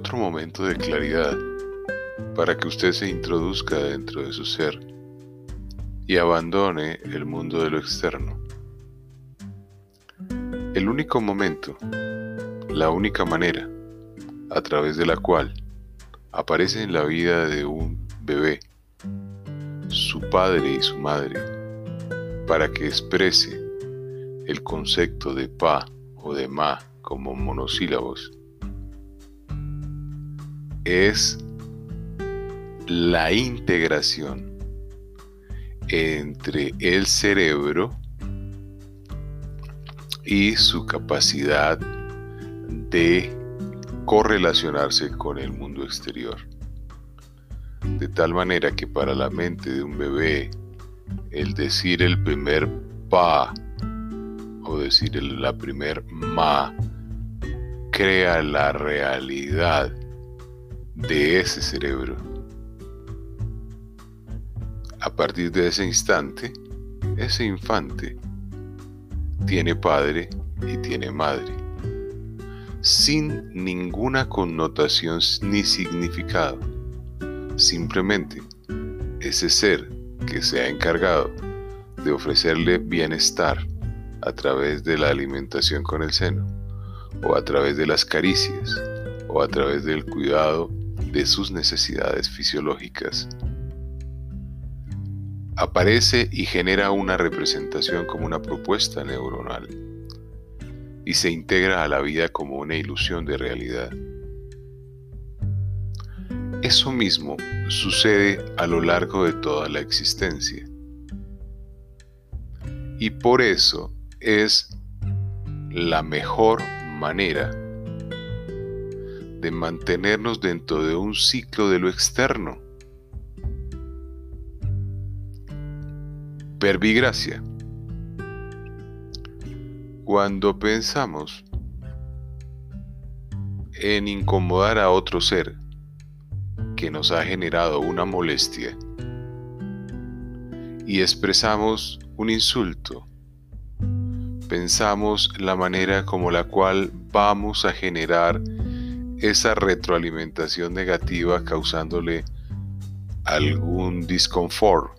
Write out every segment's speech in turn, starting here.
otro momento de claridad para que usted se introduzca dentro de su ser y abandone el mundo de lo externo. El único momento, la única manera a través de la cual aparece en la vida de un bebé su padre y su madre para que exprese el concepto de pa o de ma como monosílabos es la integración entre el cerebro y su capacidad de correlacionarse con el mundo exterior. De tal manera que para la mente de un bebé, el decir el primer pa o decir la primer ma crea la realidad de ese cerebro. A partir de ese instante, ese infante tiene padre y tiene madre, sin ninguna connotación ni significado. Simplemente ese ser que se ha encargado de ofrecerle bienestar a través de la alimentación con el seno, o a través de las caricias, o a través del cuidado de sus necesidades fisiológicas. Aparece y genera una representación como una propuesta neuronal y se integra a la vida como una ilusión de realidad. Eso mismo sucede a lo largo de toda la existencia. Y por eso es la mejor manera de mantenernos dentro de un ciclo de lo externo. Pervigracia. Cuando pensamos en incomodar a otro ser que nos ha generado una molestia y expresamos un insulto, pensamos la manera como la cual vamos a generar esa retroalimentación negativa causándole algún disconfort.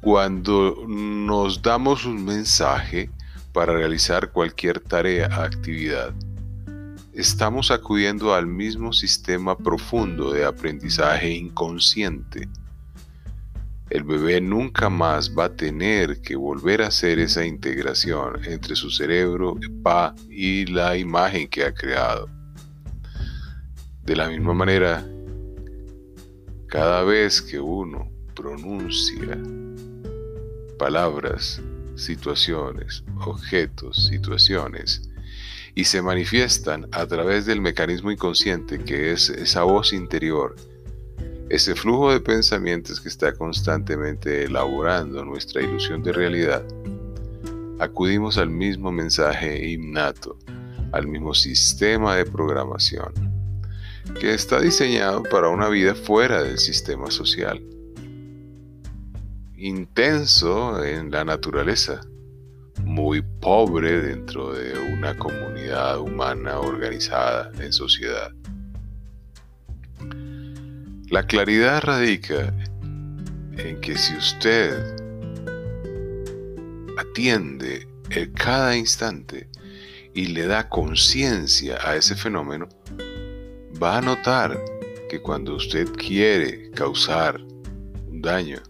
Cuando nos damos un mensaje para realizar cualquier tarea, actividad, estamos acudiendo al mismo sistema profundo de aprendizaje inconsciente el bebé nunca más va a tener que volver a hacer esa integración entre su cerebro y la imagen que ha creado. De la misma manera, cada vez que uno pronuncia palabras, situaciones, objetos, situaciones, y se manifiestan a través del mecanismo inconsciente que es esa voz interior, ese flujo de pensamientos que está constantemente elaborando nuestra ilusión de realidad, acudimos al mismo mensaje innato, al mismo sistema de programación, que está diseñado para una vida fuera del sistema social, intenso en la naturaleza, muy pobre dentro de una comunidad humana organizada en sociedad. La claridad radica en que si usted atiende en cada instante y le da conciencia a ese fenómeno, va a notar que cuando usted quiere causar un daño,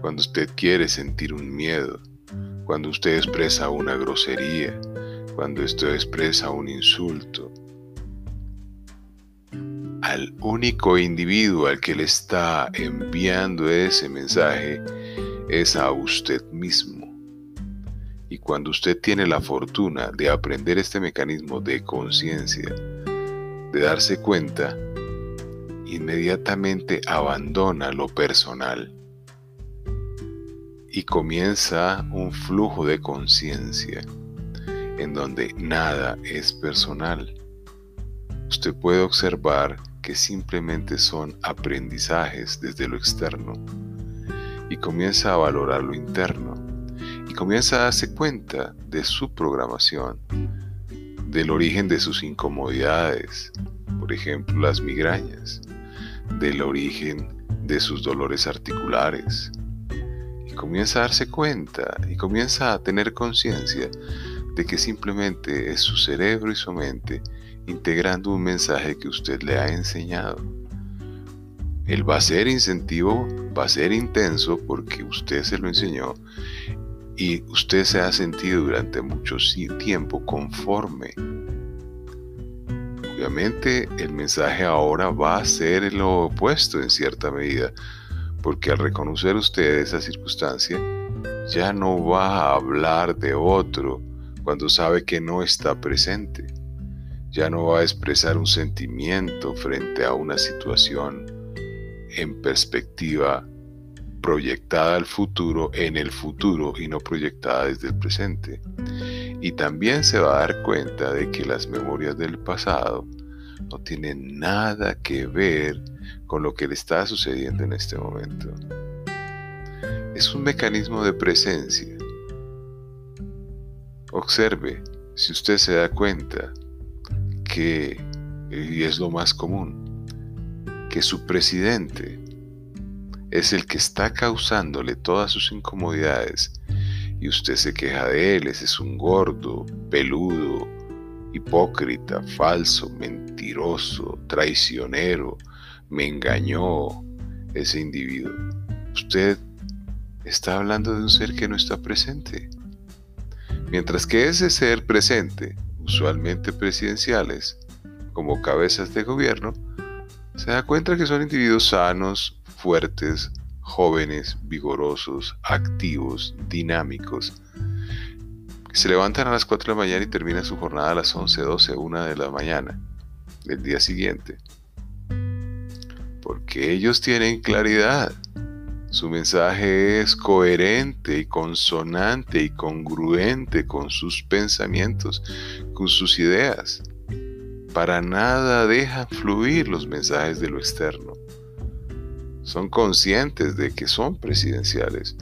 cuando usted quiere sentir un miedo, cuando usted expresa una grosería, cuando usted expresa un insulto, al único individuo al que le está enviando ese mensaje es a usted mismo. Y cuando usted tiene la fortuna de aprender este mecanismo de conciencia, de darse cuenta, inmediatamente abandona lo personal y comienza un flujo de conciencia en donde nada es personal. Usted puede observar que simplemente son aprendizajes desde lo externo y comienza a valorar lo interno y comienza a darse cuenta de su programación, del origen de sus incomodidades, por ejemplo las migrañas, del origen de sus dolores articulares. Y comienza a darse cuenta y comienza a tener conciencia de que simplemente es su cerebro y su mente integrando un mensaje que usted le ha enseñado. Él va a ser incentivo, va a ser intenso porque usted se lo enseñó y usted se ha sentido durante mucho tiempo conforme. Obviamente el mensaje ahora va a ser lo opuesto en cierta medida, porque al reconocer usted esa circunstancia, ya no va a hablar de otro cuando sabe que no está presente. Ya no va a expresar un sentimiento frente a una situación en perspectiva proyectada al futuro en el futuro y no proyectada desde el presente. Y también se va a dar cuenta de que las memorias del pasado no tienen nada que ver con lo que le está sucediendo en este momento. Es un mecanismo de presencia. Observe si usted se da cuenta que, y es lo más común, que su presidente es el que está causándole todas sus incomodidades y usted se queja de él, ese es un gordo, peludo, hipócrita, falso, mentiroso, traicionero, me engañó ese individuo. Usted está hablando de un ser que no está presente. Mientras que ese ser presente, usualmente presidenciales, como cabezas de gobierno, se da cuenta que son individuos sanos, fuertes, jóvenes, vigorosos, activos, dinámicos, se levantan a las 4 de la mañana y terminan su jornada a las 11, 12, 1 de la mañana del día siguiente. Porque ellos tienen claridad. Su mensaje es coherente y consonante y congruente con sus pensamientos, con sus ideas. Para nada dejan fluir los mensajes de lo externo son conscientes de que son presidenciales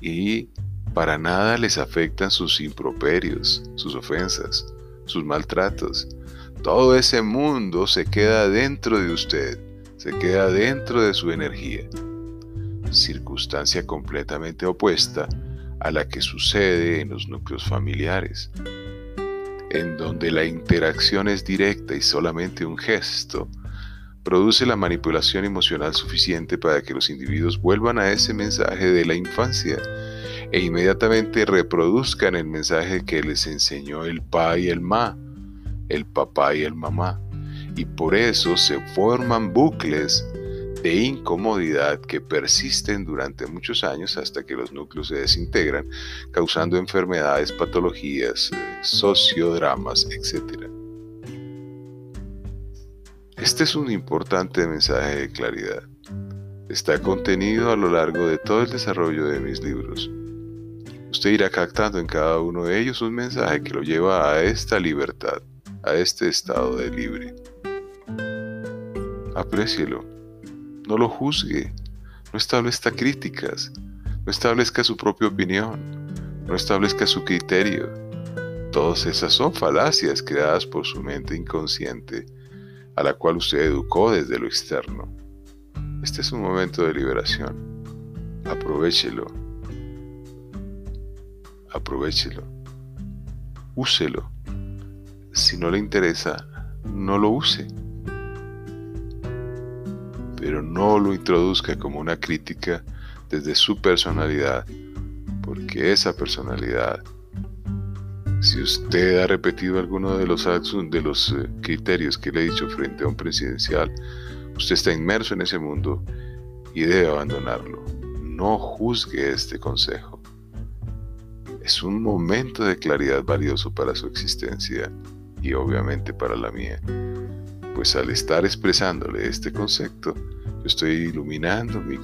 y para nada les afectan sus improperios, sus ofensas, sus maltratos. Todo ese mundo se queda dentro de usted, se queda dentro de su energía. Circunstancia completamente opuesta a la que sucede en los núcleos familiares, en donde la interacción es directa y solamente un gesto produce la manipulación emocional suficiente para que los individuos vuelvan a ese mensaje de la infancia e inmediatamente reproduzcan el mensaje que les enseñó el pa y el ma, el papá y el mamá. Y por eso se forman bucles de incomodidad que persisten durante muchos años hasta que los núcleos se desintegran, causando enfermedades, patologías, eh, sociodramas, etc. Este es un importante mensaje de claridad. Está contenido a lo largo de todo el desarrollo de mis libros. Usted irá captando en cada uno de ellos un mensaje que lo lleva a esta libertad, a este estado de libre. Aprécielo, no lo juzgue, no establezca críticas, no establezca su propia opinión, no establezca su criterio. Todas esas son falacias creadas por su mente inconsciente a la cual usted educó desde lo externo. Este es un momento de liberación. Aprovechelo. Aprovechelo. Úselo. Si no le interesa, no lo use. Pero no lo introduzca como una crítica desde su personalidad, porque esa personalidad si usted ha repetido alguno de los, de los eh, criterios que le he dicho frente a un presidencial, usted está inmerso en ese mundo y debe abandonarlo. No juzgue este consejo. Es un momento de claridad valioso para su existencia y obviamente para la mía, pues al estar expresándole este concepto, estoy iluminando mi,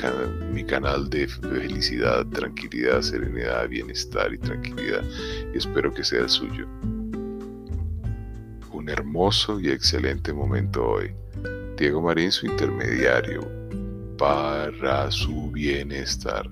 mi canal de felicidad, tranquilidad, serenidad, bienestar y tranquilidad y espero que sea el suyo. Un hermoso y excelente momento hoy. Diego Marín, su intermediario para su bienestar.